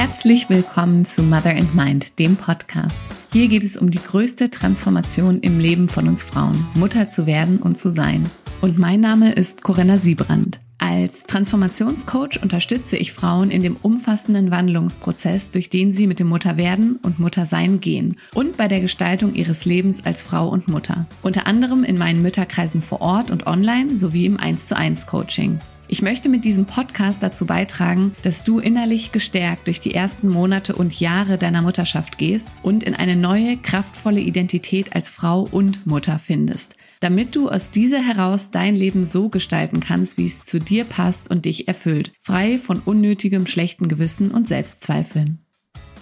Herzlich willkommen zu Mother and Mind, dem Podcast. Hier geht es um die größte Transformation im Leben von uns Frauen, Mutter zu werden und zu sein. Und mein Name ist Corinna Siebrand. Als Transformationscoach unterstütze ich Frauen in dem umfassenden Wandlungsprozess, durch den sie mit dem Mutterwerden und Muttersein gehen und bei der Gestaltung ihres Lebens als Frau und Mutter. Unter anderem in meinen Mütterkreisen vor Ort und online sowie im 1 zu 1 Coaching. Ich möchte mit diesem Podcast dazu beitragen, dass du innerlich gestärkt durch die ersten Monate und Jahre deiner Mutterschaft gehst und in eine neue, kraftvolle Identität als Frau und Mutter findest, damit du aus dieser heraus dein Leben so gestalten kannst, wie es zu dir passt und dich erfüllt, frei von unnötigem schlechten Gewissen und Selbstzweifeln.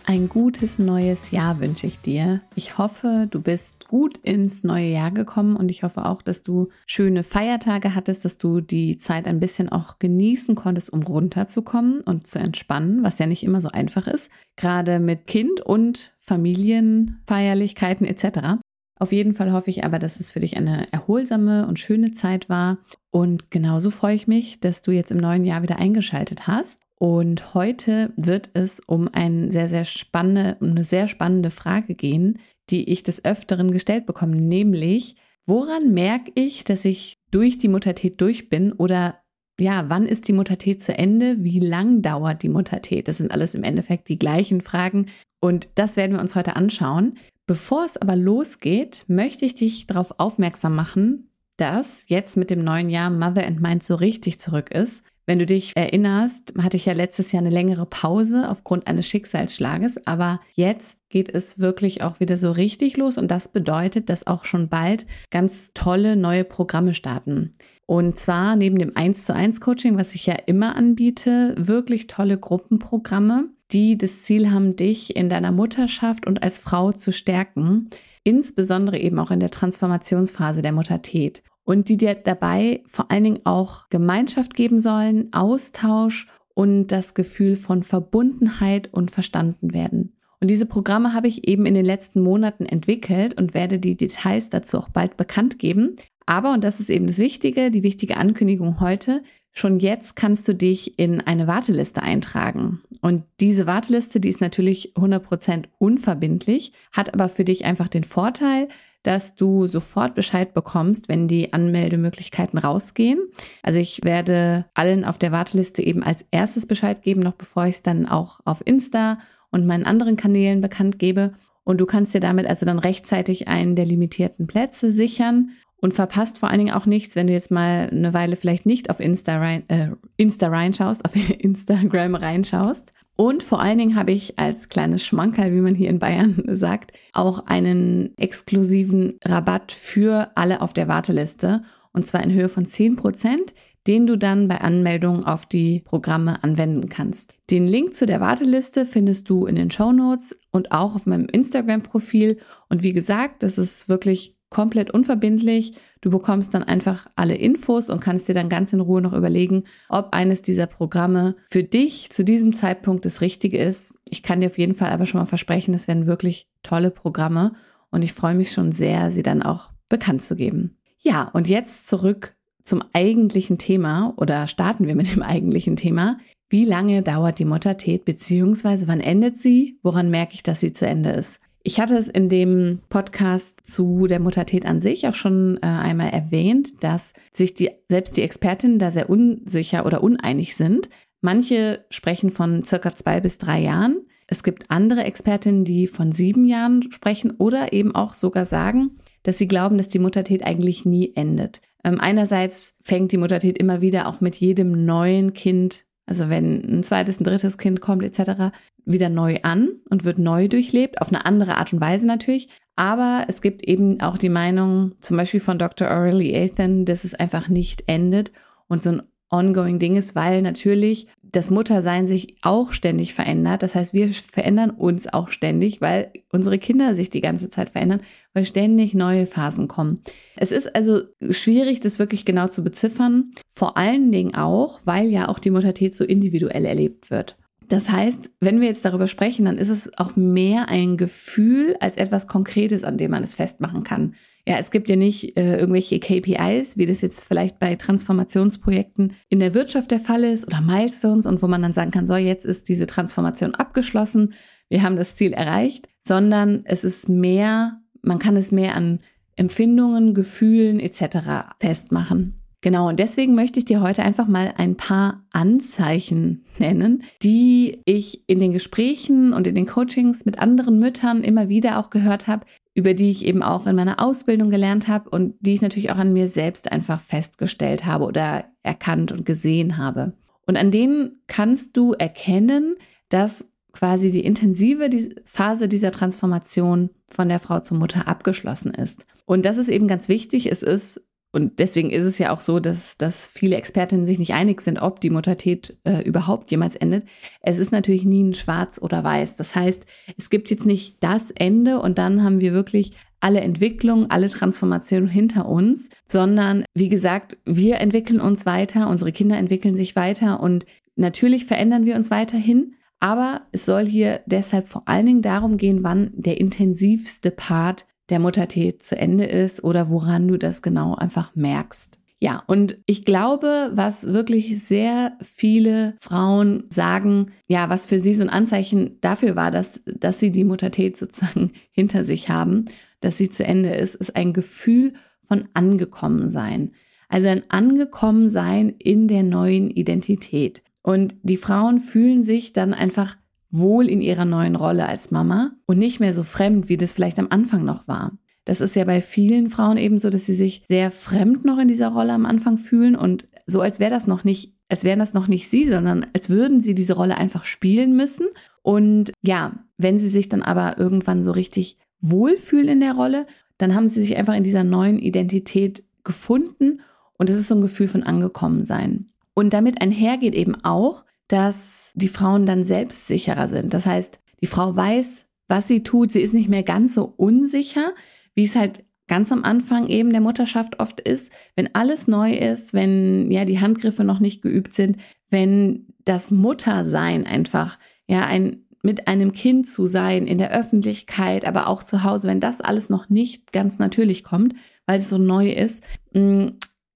Ein gutes neues Jahr wünsche ich dir. Ich hoffe, du bist gut ins neue Jahr gekommen und ich hoffe auch, dass du schöne Feiertage hattest, dass du die Zeit ein bisschen auch genießen konntest, um runterzukommen und zu entspannen, was ja nicht immer so einfach ist, gerade mit Kind und Familienfeierlichkeiten etc. Auf jeden Fall hoffe ich aber, dass es für dich eine erholsame und schöne Zeit war. Und genauso freue ich mich, dass du jetzt im neuen Jahr wieder eingeschaltet hast. Und heute wird es um ein sehr, sehr spannende, eine sehr spannende Frage gehen, die ich des Öfteren gestellt bekomme, nämlich, woran merke ich, dass ich durch die Muttertät durch bin oder ja, wann ist die Muttertät zu Ende? Wie lang dauert die Muttertät? Das sind alles im Endeffekt die gleichen Fragen und das werden wir uns heute anschauen. Bevor es aber losgeht, möchte ich dich darauf aufmerksam machen, dass jetzt mit dem neuen Jahr Mother and Mind so richtig zurück ist. Wenn du dich erinnerst, hatte ich ja letztes Jahr eine längere Pause aufgrund eines Schicksalsschlages, aber jetzt geht es wirklich auch wieder so richtig los und das bedeutet, dass auch schon bald ganz tolle neue Programme starten. Und zwar neben dem 1 zu 1 Coaching, was ich ja immer anbiete, wirklich tolle Gruppenprogramme, die das Ziel haben, dich in deiner Mutterschaft und als Frau zu stärken, insbesondere eben auch in der Transformationsphase der Muttertät und die dir dabei vor allen Dingen auch Gemeinschaft geben sollen, Austausch und das Gefühl von Verbundenheit und verstanden werden. Und diese Programme habe ich eben in den letzten Monaten entwickelt und werde die Details dazu auch bald bekannt geben. Aber, und das ist eben das Wichtige, die wichtige Ankündigung heute, schon jetzt kannst du dich in eine Warteliste eintragen. Und diese Warteliste, die ist natürlich 100% unverbindlich, hat aber für dich einfach den Vorteil, dass du sofort Bescheid bekommst, wenn die Anmeldemöglichkeiten rausgehen. Also ich werde allen auf der Warteliste eben als erstes Bescheid geben, noch bevor ich es dann auch auf Insta und meinen anderen Kanälen bekannt gebe. Und du kannst dir damit also dann rechtzeitig einen der limitierten Plätze sichern und verpasst vor allen Dingen auch nichts, wenn du jetzt mal eine Weile vielleicht nicht auf Insta, rein, äh, Insta reinschaust, auf Instagram reinschaust. Und vor allen Dingen habe ich als kleines Schmankerl, wie man hier in Bayern sagt, auch einen exklusiven Rabatt für alle auf der Warteliste. Und zwar in Höhe von 10 Prozent, den du dann bei Anmeldung auf die Programme anwenden kannst. Den Link zu der Warteliste findest du in den Show Notes und auch auf meinem Instagram-Profil. Und wie gesagt, das ist wirklich komplett unverbindlich. Du bekommst dann einfach alle Infos und kannst dir dann ganz in Ruhe noch überlegen, ob eines dieser Programme für dich zu diesem Zeitpunkt das Richtige ist. Ich kann dir auf jeden Fall aber schon mal versprechen, es werden wirklich tolle Programme und ich freue mich schon sehr, sie dann auch bekannt zu geben. Ja, und jetzt zurück zum eigentlichen Thema oder starten wir mit dem eigentlichen Thema. Wie lange dauert die Muttertät beziehungsweise wann endet sie? Woran merke ich, dass sie zu Ende ist? Ich hatte es in dem Podcast zu der Muttertät an sich auch schon äh, einmal erwähnt, dass sich die, selbst die Expertinnen da sehr unsicher oder uneinig sind. Manche sprechen von circa zwei bis drei Jahren. Es gibt andere Expertinnen, die von sieben Jahren sprechen oder eben auch sogar sagen, dass sie glauben, dass die Muttertät eigentlich nie endet. Ähm, einerseits fängt die Muttertät immer wieder auch mit jedem neuen Kind also wenn ein zweites, ein drittes Kind kommt etc., wieder neu an und wird neu durchlebt, auf eine andere Art und Weise natürlich. Aber es gibt eben auch die Meinung, zum Beispiel von Dr. Aurelie Athan, dass es einfach nicht endet und so ein ongoing Ding ist, weil natürlich das Muttersein sich auch ständig verändert. Das heißt, wir verändern uns auch ständig, weil unsere Kinder sich die ganze Zeit verändern, weil ständig neue Phasen kommen. Es ist also schwierig, das wirklich genau zu beziffern. Vor allen Dingen auch, weil ja auch die Muttertät so individuell erlebt wird. Das heißt, wenn wir jetzt darüber sprechen, dann ist es auch mehr ein Gefühl als etwas Konkretes, an dem man es festmachen kann. ja, es gibt ja nicht äh, irgendwelche KPIs, wie das jetzt vielleicht bei Transformationsprojekten in der Wirtschaft der Fall ist oder Milestones und wo man dann sagen kann, so, jetzt ist diese Transformation abgeschlossen, wir haben das Ziel erreicht, sondern es ist mehr, man kann es mehr an Empfindungen, Gefühlen etc. festmachen. Genau, und deswegen möchte ich dir heute einfach mal ein paar Anzeichen nennen, die ich in den Gesprächen und in den Coachings mit anderen Müttern immer wieder auch gehört habe, über die ich eben auch in meiner Ausbildung gelernt habe und die ich natürlich auch an mir selbst einfach festgestellt habe oder erkannt und gesehen habe. Und an denen kannst du erkennen, dass quasi die intensive Phase dieser Transformation von der Frau zur Mutter abgeschlossen ist. Und das ist eben ganz wichtig. Es ist und deswegen ist es ja auch so, dass, dass viele Expertinnen sich nicht einig sind, ob die Muttertät äh, überhaupt jemals endet. Es ist natürlich nie ein Schwarz oder Weiß. Das heißt, es gibt jetzt nicht das Ende und dann haben wir wirklich alle Entwicklung, alle Transformationen hinter uns, sondern wie gesagt, wir entwickeln uns weiter, unsere Kinder entwickeln sich weiter und natürlich verändern wir uns weiterhin. Aber es soll hier deshalb vor allen Dingen darum gehen, wann der intensivste Part der Muttertät zu Ende ist oder woran du das genau einfach merkst. Ja, und ich glaube, was wirklich sehr viele Frauen sagen, ja, was für sie so ein Anzeichen dafür war, dass, dass sie die Muttertät sozusagen hinter sich haben, dass sie zu Ende ist, ist ein Gefühl von Angekommensein. Also ein Angekommensein in der neuen Identität. Und die Frauen fühlen sich dann einfach wohl in ihrer neuen Rolle als Mama und nicht mehr so fremd, wie das vielleicht am Anfang noch war. Das ist ja bei vielen Frauen eben so, dass sie sich sehr fremd noch in dieser Rolle am Anfang fühlen und so als wäre das noch nicht, als wären das noch nicht sie, sondern als würden sie diese Rolle einfach spielen müssen. Und ja, wenn sie sich dann aber irgendwann so richtig wohlfühlen in der Rolle, dann haben sie sich einfach in dieser neuen Identität gefunden und es ist so ein Gefühl von angekommen sein. Und damit einhergeht eben auch, dass die Frauen dann selbstsicherer sind. Das heißt, die Frau weiß, was sie tut. Sie ist nicht mehr ganz so unsicher, wie es halt ganz am Anfang eben der Mutterschaft oft ist, wenn alles neu ist, wenn ja die Handgriffe noch nicht geübt sind, wenn das Muttersein einfach ja ein mit einem Kind zu sein in der Öffentlichkeit, aber auch zu Hause, wenn das alles noch nicht ganz natürlich kommt, weil es so neu ist, mm,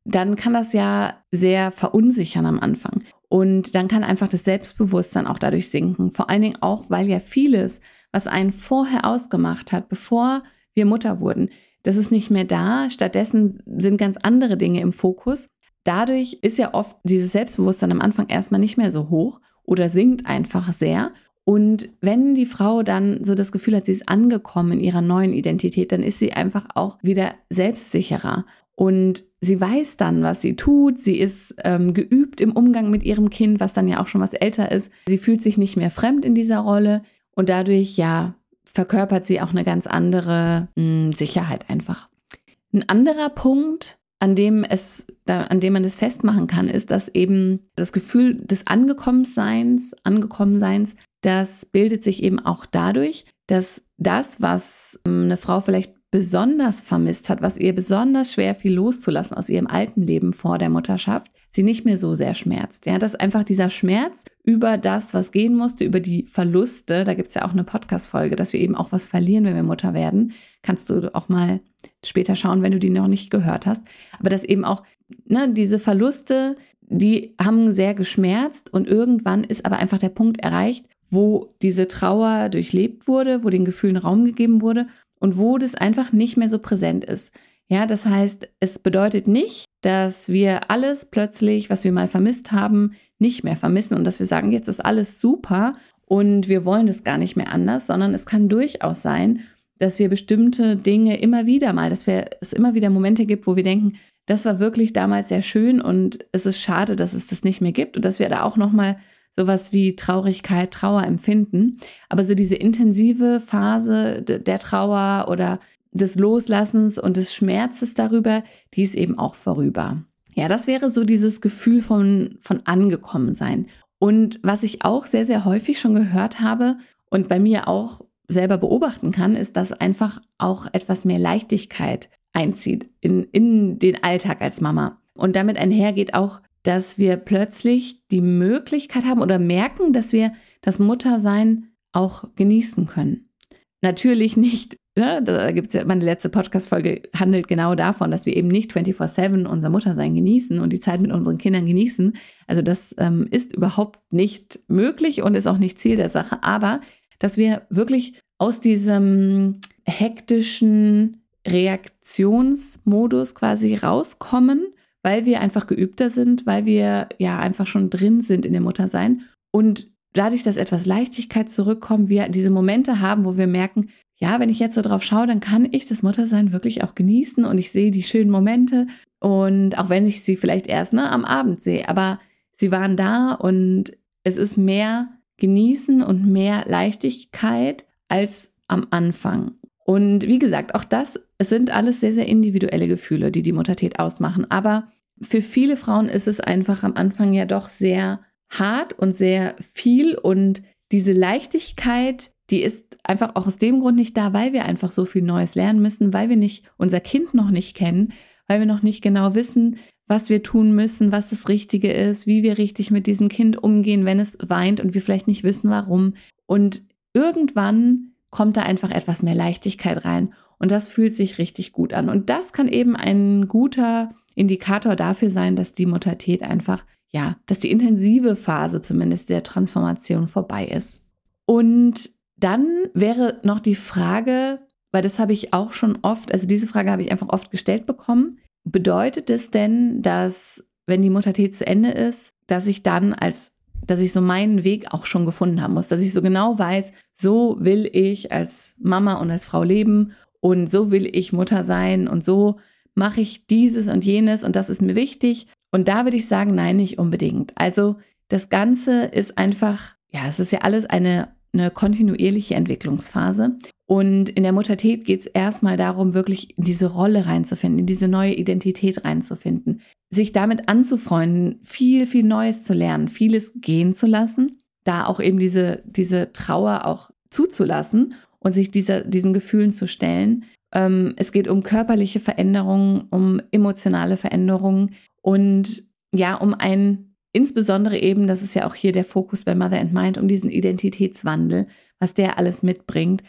dann kann das ja sehr verunsichern am Anfang. Und dann kann einfach das Selbstbewusstsein auch dadurch sinken. Vor allen Dingen auch, weil ja vieles, was einen vorher ausgemacht hat, bevor wir Mutter wurden, das ist nicht mehr da. Stattdessen sind ganz andere Dinge im Fokus. Dadurch ist ja oft dieses Selbstbewusstsein am Anfang erstmal nicht mehr so hoch oder sinkt einfach sehr. Und wenn die Frau dann so das Gefühl hat, sie ist angekommen in ihrer neuen Identität, dann ist sie einfach auch wieder selbstsicherer. Und sie weiß dann, was sie tut. Sie ist ähm, geübt im Umgang mit ihrem Kind, was dann ja auch schon was älter ist. Sie fühlt sich nicht mehr fremd in dieser Rolle und dadurch, ja, verkörpert sie auch eine ganz andere mh, hm, Sicherheit einfach. Ein anderer Punkt, an dem es, da, an dem man das festmachen kann, ist, dass eben das Gefühl des Angekommenseins, Angekommenseins, das bildet sich eben auch dadurch, dass das, was ähm, eine Frau vielleicht besonders vermisst hat, was ihr besonders schwer fiel loszulassen aus ihrem alten Leben vor der Mutterschaft, sie nicht mehr so sehr schmerzt. Ja, dass einfach dieser Schmerz über das, was gehen musste, über die Verluste, da gibt's ja auch eine Podcast-Folge, dass wir eben auch was verlieren, wenn wir Mutter werden. Kannst du auch mal später schauen, wenn du die noch nicht gehört hast. Aber dass eben auch ne, diese Verluste, die haben sehr geschmerzt und irgendwann ist aber einfach der Punkt erreicht, wo diese Trauer durchlebt wurde, wo den Gefühlen Raum gegeben wurde und wo das einfach nicht mehr so präsent ist. Ja, das heißt, es bedeutet nicht, dass wir alles plötzlich, was wir mal vermisst haben, nicht mehr vermissen und dass wir sagen, jetzt ist alles super und wir wollen das gar nicht mehr anders, sondern es kann durchaus sein, dass wir bestimmte Dinge immer wieder mal, dass wir, es immer wieder Momente gibt, wo wir denken, das war wirklich damals sehr schön und es ist schade, dass es das nicht mehr gibt und dass wir da auch noch mal sowas wie Traurigkeit, Trauer empfinden. Aber so diese intensive Phase der Trauer oder des Loslassens und des Schmerzes darüber, die ist eben auch vorüber. Ja, das wäre so dieses Gefühl von, von angekommen sein. Und was ich auch sehr, sehr häufig schon gehört habe und bei mir auch selber beobachten kann, ist, dass einfach auch etwas mehr Leichtigkeit einzieht in, in den Alltag als Mama. Und damit einhergeht auch dass wir plötzlich die Möglichkeit haben oder merken, dass wir das Muttersein auch genießen können. Natürlich nicht ne, da gibt's ja, meine letzte Podcast-Folge handelt genau davon, dass wir eben nicht 24-7 unser Muttersein genießen und die Zeit mit unseren Kindern genießen. Also das ähm, ist überhaupt nicht möglich und ist auch nicht Ziel der Sache, aber dass wir wirklich aus diesem hektischen Reaktionsmodus quasi rauskommen, weil wir einfach geübter sind, weil wir ja einfach schon drin sind in dem Muttersein und dadurch, dass etwas Leichtigkeit zurückkommt, wir diese Momente haben, wo wir merken, ja, wenn ich jetzt so drauf schaue, dann kann ich das Muttersein wirklich auch genießen und ich sehe die schönen Momente und auch wenn ich sie vielleicht erst ne, am Abend sehe, aber sie waren da und es ist mehr genießen und mehr Leichtigkeit als am Anfang. Und wie gesagt, auch das, sind alles sehr, sehr individuelle Gefühle, die die Muttertät ausmachen. Aber für viele Frauen ist es einfach am Anfang ja doch sehr hart und sehr viel und diese Leichtigkeit, die ist einfach auch aus dem Grund nicht da, weil wir einfach so viel Neues lernen müssen, weil wir nicht unser Kind noch nicht kennen, weil wir noch nicht genau wissen, was wir tun müssen, was das Richtige ist, wie wir richtig mit diesem Kind umgehen, wenn es weint und wir vielleicht nicht wissen, warum. Und irgendwann kommt da einfach etwas mehr Leichtigkeit rein und das fühlt sich richtig gut an. Und das kann eben ein guter Indikator dafür sein, dass die Muttertät einfach ja, dass die intensive Phase zumindest der Transformation vorbei ist. Und dann wäre noch die Frage, weil das habe ich auch schon oft, also diese Frage habe ich einfach oft gestellt bekommen. Bedeutet es denn, dass wenn die Muttertät zu Ende ist, dass ich dann als, dass ich so meinen Weg auch schon gefunden haben muss, dass ich so genau weiß, so will ich als Mama und als Frau leben und so will ich Mutter sein und so mache ich dieses und jenes und das ist mir wichtig und da würde ich sagen, nein, nicht unbedingt. Also das Ganze ist einfach, ja, es ist ja alles eine, eine kontinuierliche Entwicklungsphase. Und in der Muttertät geht es erstmal darum, wirklich in diese Rolle reinzufinden, in diese neue Identität reinzufinden, sich damit anzufreunden, viel, viel Neues zu lernen, vieles gehen zu lassen, da auch eben diese, diese Trauer auch zuzulassen und sich dieser, diesen Gefühlen zu stellen. Ähm, es geht um körperliche Veränderungen, um emotionale Veränderungen, und ja, um ein, insbesondere eben, das ist ja auch hier der Fokus bei Mother and Mind, um diesen Identitätswandel, was der alles mitbringt,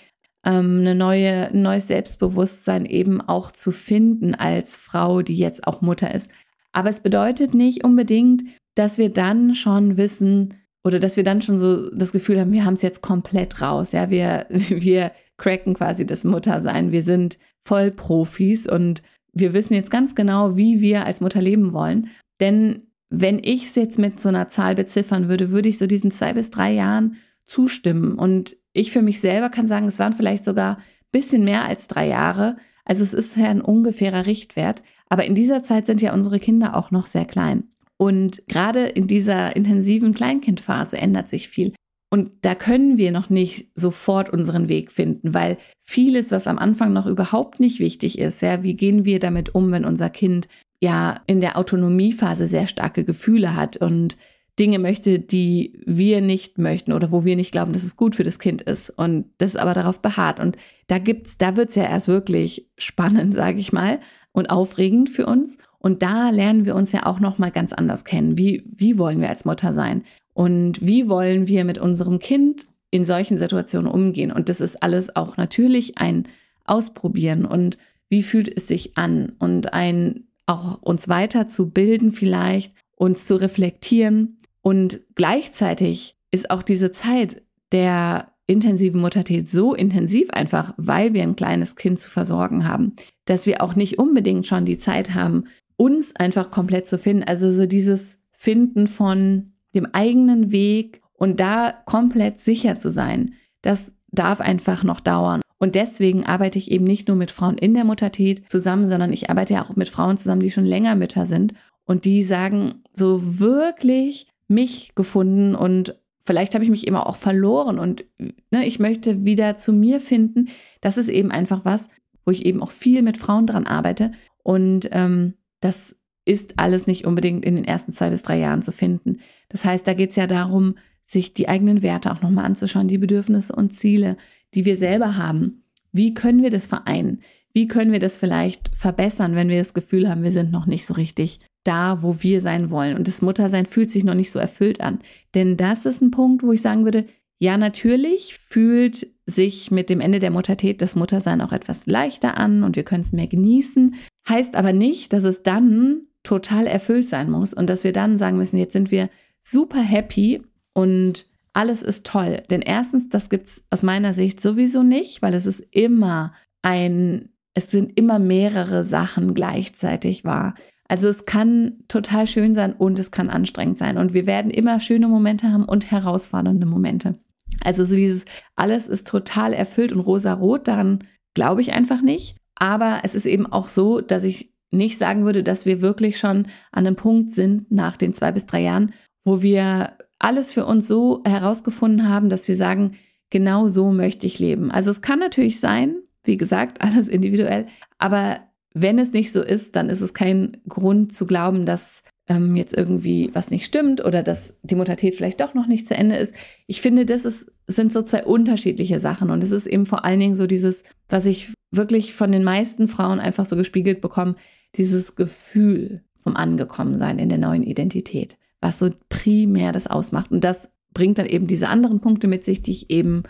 ähm, eine neue, ein neues Selbstbewusstsein eben auch zu finden als Frau, die jetzt auch Mutter ist. Aber es bedeutet nicht unbedingt, dass wir dann schon wissen oder dass wir dann schon so das Gefühl haben, wir haben es jetzt komplett raus. Ja, wir, wir cracken quasi das Muttersein. Wir sind voll Profis und wir wissen jetzt ganz genau, wie wir als Mutter leben wollen. Denn wenn ich es jetzt mit so einer Zahl beziffern würde, würde ich so diesen zwei bis drei Jahren zustimmen. Und ich für mich selber kann sagen, es waren vielleicht sogar ein bisschen mehr als drei Jahre. Also es ist ja ein ungefährer Richtwert. Aber in dieser Zeit sind ja unsere Kinder auch noch sehr klein. Und gerade in dieser intensiven Kleinkindphase ändert sich viel. Und da können wir noch nicht sofort unseren Weg finden, weil vieles, was am Anfang noch überhaupt nicht wichtig ist, ja, wie gehen wir damit um, wenn unser Kind ja in der Autonomiephase sehr starke Gefühle hat und Dinge möchte, die wir nicht möchten oder wo wir nicht glauben, dass es gut für das Kind ist und das aber darauf beharrt. Und da gibt's, da wird's ja erst wirklich spannend, sage ich mal, und aufregend für uns. Und da lernen wir uns ja auch noch mal ganz anders kennen. Wie wie wollen wir als Mutter sein? Und wie wollen wir mit unserem Kind in solchen Situationen umgehen? Und das ist alles auch natürlich ein Ausprobieren und wie fühlt es sich an und ein auch uns weiter zu bilden vielleicht, uns zu reflektieren und gleichzeitig ist auch diese Zeit der intensiven Muttertät so intensiv einfach, weil wir ein kleines Kind zu versorgen haben, dass wir auch nicht unbedingt schon die Zeit haben, uns einfach komplett zu finden. Also so dieses Finden von dem eigenen Weg und da komplett sicher zu sein, das darf einfach noch dauern. Und deswegen arbeite ich eben nicht nur mit Frauen in der Muttertät zusammen, sondern ich arbeite ja auch mit Frauen zusammen, die schon länger Mütter sind und die sagen, so wirklich mich gefunden und vielleicht habe ich mich immer auch verloren und ne, ich möchte wieder zu mir finden. Das ist eben einfach was, wo ich eben auch viel mit Frauen dran arbeite und ähm, das ist alles nicht unbedingt in den ersten zwei bis drei Jahren zu finden. Das heißt, da geht es ja darum, sich die eigenen Werte auch nochmal anzuschauen, die Bedürfnisse und Ziele, die wir selber haben. Wie können wir das vereinen? Wie können wir das vielleicht verbessern, wenn wir das Gefühl haben, wir sind noch nicht so richtig da, wo wir sein wollen und das Muttersein fühlt sich noch nicht so erfüllt an? Denn das ist ein Punkt, wo ich sagen würde, ja, natürlich fühlt sich mit dem Ende der Muttertät das Muttersein auch etwas leichter an und wir können es mehr genießen. Heißt aber nicht, dass es dann total erfüllt sein muss und dass wir dann sagen müssen, jetzt sind wir super happy und alles ist toll. Denn erstens, das gibt es aus meiner Sicht sowieso nicht, weil es ist immer ein, es sind immer mehrere Sachen gleichzeitig wahr. Also es kann total schön sein und es kann anstrengend sein. Und wir werden immer schöne Momente haben und herausfordernde Momente. Also so dieses alles ist total erfüllt und rosa-rot, daran glaube ich einfach nicht. Aber es ist eben auch so, dass ich nicht sagen würde, dass wir wirklich schon an einem Punkt sind nach den zwei bis drei Jahren, wo wir alles für uns so herausgefunden haben, dass wir sagen, genau so möchte ich leben. Also es kann natürlich sein, wie gesagt, alles individuell, aber wenn es nicht so ist, dann ist es kein Grund zu glauben, dass ähm, jetzt irgendwie was nicht stimmt oder dass die Muttertät vielleicht doch noch nicht zu Ende ist. Ich finde, das ist, sind so zwei unterschiedliche Sachen und es ist eben vor allen Dingen so dieses, was ich wirklich von den meisten Frauen einfach so gespiegelt bekomme, dieses Gefühl vom Angekommensein in der neuen Identität was so primär das ausmacht. Und das bringt dann eben diese anderen Punkte mit sich, die ich eben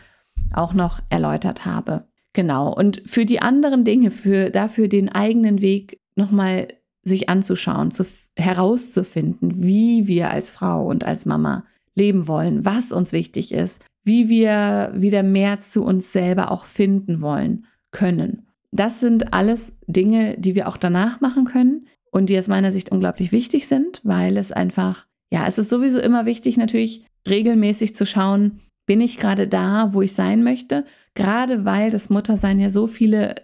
auch noch erläutert habe. Genau. Und für die anderen Dinge, für dafür den eigenen Weg nochmal sich anzuschauen, zu, herauszufinden, wie wir als Frau und als Mama leben wollen, was uns wichtig ist, wie wir wieder mehr zu uns selber auch finden wollen können. Das sind alles Dinge, die wir auch danach machen können und die aus meiner Sicht unglaublich wichtig sind, weil es einfach ja, es ist sowieso immer wichtig, natürlich regelmäßig zu schauen, bin ich gerade da, wo ich sein möchte? Gerade weil das Muttersein ja so viele,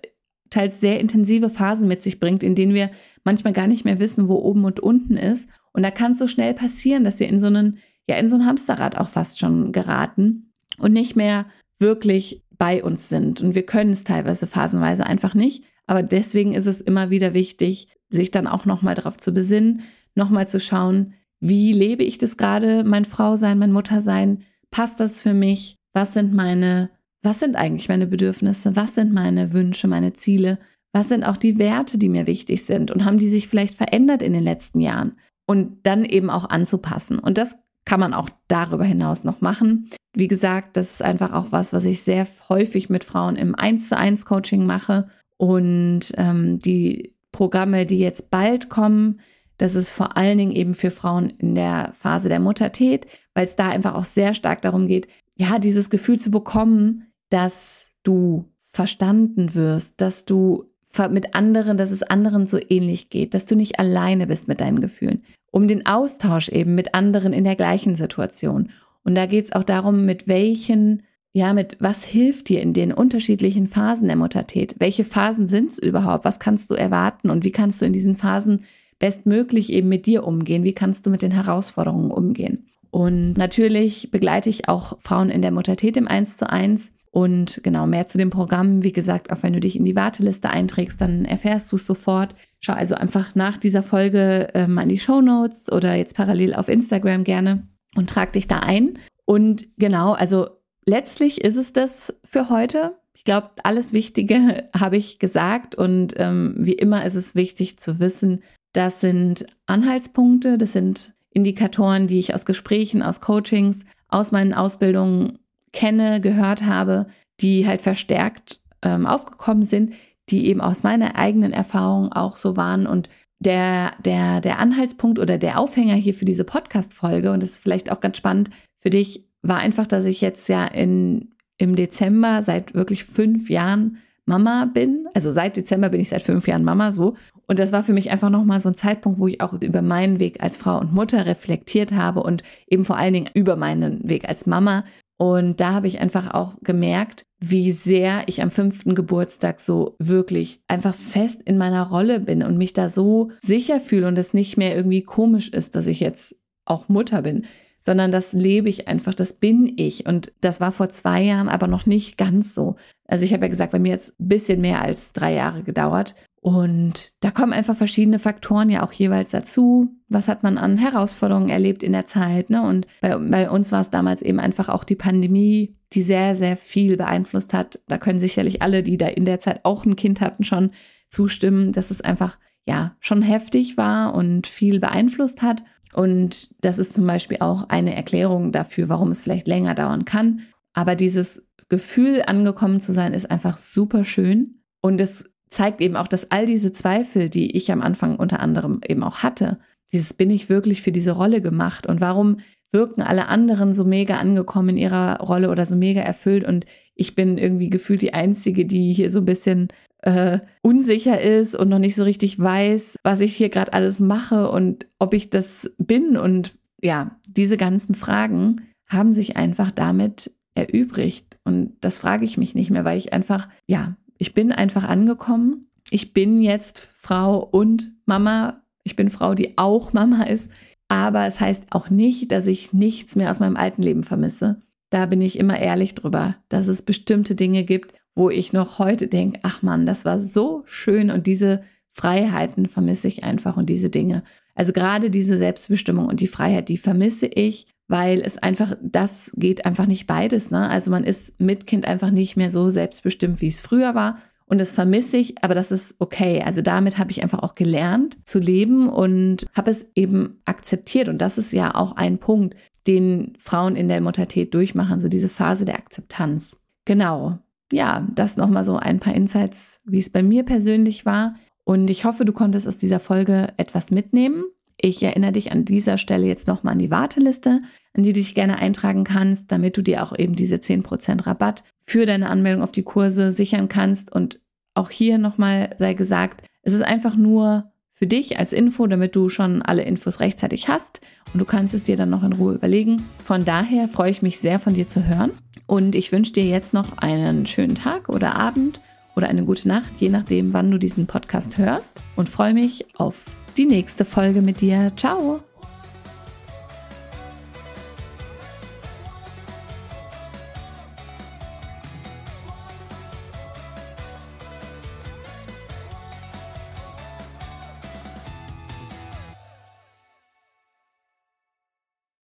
teils sehr intensive Phasen mit sich bringt, in denen wir manchmal gar nicht mehr wissen, wo oben und unten ist. Und da kann es so schnell passieren, dass wir in so einen, ja, in so ein Hamsterrad auch fast schon geraten und nicht mehr wirklich bei uns sind. Und wir können es teilweise phasenweise einfach nicht. Aber deswegen ist es immer wieder wichtig, sich dann auch nochmal darauf zu besinnen, nochmal zu schauen, wie lebe ich das gerade, mein Frau sein, mein Mutter sein? Passt das für mich? Was sind meine, was sind eigentlich meine Bedürfnisse? Was sind meine Wünsche, meine Ziele? Was sind auch die Werte, die mir wichtig sind? Und haben die sich vielleicht verändert in den letzten Jahren? Und dann eben auch anzupassen. Und das kann man auch darüber hinaus noch machen. Wie gesagt, das ist einfach auch was, was ich sehr häufig mit Frauen im 1 zu 1 Coaching mache. Und ähm, die Programme, die jetzt bald kommen, das ist vor allen Dingen eben für Frauen in der Phase der Muttertät, weil es da einfach auch sehr stark darum geht, ja, dieses Gefühl zu bekommen, dass du verstanden wirst, dass du mit anderen, dass es anderen so ähnlich geht, dass du nicht alleine bist mit deinen Gefühlen, um den Austausch eben mit anderen in der gleichen Situation. Und da geht es auch darum, mit welchen, ja, mit was hilft dir in den unterschiedlichen Phasen der Muttertät? Welche Phasen sind es überhaupt? Was kannst du erwarten und wie kannst du in diesen Phasen bestmöglich eben mit dir umgehen? Wie kannst du mit den Herausforderungen umgehen? Und natürlich begleite ich auch Frauen in der Muttertät im 1 zu 1. Und genau, mehr zu dem Programm, wie gesagt, auch wenn du dich in die Warteliste einträgst, dann erfährst du es sofort. Schau also einfach nach dieser Folge ähm, an die Show Notes oder jetzt parallel auf Instagram gerne und trag dich da ein. Und genau, also letztlich ist es das für heute. Ich glaube, alles Wichtige habe ich gesagt und ähm, wie immer ist es wichtig zu wissen, das sind Anhaltspunkte, das sind Indikatoren, die ich aus Gesprächen, aus Coachings, aus meinen Ausbildungen kenne, gehört habe, die halt verstärkt ähm, aufgekommen sind, die eben aus meiner eigenen Erfahrung auch so waren. Und der, der, der Anhaltspunkt oder der Aufhänger hier für diese Podcast-Folge, und das ist vielleicht auch ganz spannend für dich, war einfach, dass ich jetzt ja in, im Dezember seit wirklich fünf Jahren Mama bin. Also seit Dezember bin ich seit fünf Jahren Mama so. Und das war für mich einfach nochmal so ein Zeitpunkt, wo ich auch über meinen Weg als Frau und Mutter reflektiert habe und eben vor allen Dingen über meinen Weg als Mama. Und da habe ich einfach auch gemerkt, wie sehr ich am fünften Geburtstag so wirklich einfach fest in meiner Rolle bin und mich da so sicher fühle und es nicht mehr irgendwie komisch ist, dass ich jetzt auch Mutter bin, sondern das lebe ich einfach, das bin ich. Und das war vor zwei Jahren aber noch nicht ganz so. Also ich habe ja gesagt, bei mir jetzt ein bisschen mehr als drei Jahre gedauert. Und da kommen einfach verschiedene Faktoren ja auch jeweils dazu. Was hat man an Herausforderungen erlebt in der Zeit? Ne? Und bei, bei uns war es damals eben einfach auch die Pandemie, die sehr, sehr viel beeinflusst hat. Da können sicherlich alle, die da in der Zeit auch ein Kind hatten, schon zustimmen, dass es einfach ja schon heftig war und viel beeinflusst hat. Und das ist zum Beispiel auch eine Erklärung dafür, warum es vielleicht länger dauern kann. Aber dieses Gefühl angekommen zu sein, ist einfach super schön. Und es zeigt eben auch, dass all diese Zweifel, die ich am Anfang unter anderem eben auch hatte, dieses bin ich wirklich für diese Rolle gemacht und warum wirken alle anderen so mega angekommen in ihrer Rolle oder so mega erfüllt und ich bin irgendwie gefühlt die Einzige, die hier so ein bisschen äh, unsicher ist und noch nicht so richtig weiß, was ich hier gerade alles mache und ob ich das bin. Und ja, diese ganzen Fragen haben sich einfach damit erübrigt. Und das frage ich mich nicht mehr, weil ich einfach, ja, ich bin einfach angekommen. Ich bin jetzt Frau und Mama. Ich bin Frau, die auch Mama ist. Aber es heißt auch nicht, dass ich nichts mehr aus meinem alten Leben vermisse. Da bin ich immer ehrlich drüber, dass es bestimmte Dinge gibt, wo ich noch heute denke, ach Mann, das war so schön und diese Freiheiten vermisse ich einfach und diese Dinge. Also gerade diese Selbstbestimmung und die Freiheit, die vermisse ich, weil es einfach, das geht einfach nicht beides. Ne? Also man ist mit Kind einfach nicht mehr so selbstbestimmt, wie es früher war. Und das vermisse ich, aber das ist okay. Also damit habe ich einfach auch gelernt zu leben und habe es eben akzeptiert. Und das ist ja auch ein Punkt, den Frauen in der Muttertät durchmachen, so diese Phase der Akzeptanz. Genau ja, das nochmal so ein paar Insights, wie es bei mir persönlich war. Und ich hoffe, du konntest aus dieser Folge etwas mitnehmen. Ich erinnere dich an dieser Stelle jetzt nochmal an die Warteliste, an die du dich gerne eintragen kannst, damit du dir auch eben diese 10% Rabatt für deine Anmeldung auf die Kurse sichern kannst. Und auch hier nochmal sei gesagt, es ist einfach nur für dich als Info, damit du schon alle Infos rechtzeitig hast und du kannst es dir dann noch in Ruhe überlegen. Von daher freue ich mich sehr von dir zu hören und ich wünsche dir jetzt noch einen schönen Tag oder Abend oder eine gute Nacht, je nachdem, wann du diesen Podcast hörst und freue mich auf die nächste Folge mit dir. Ciao!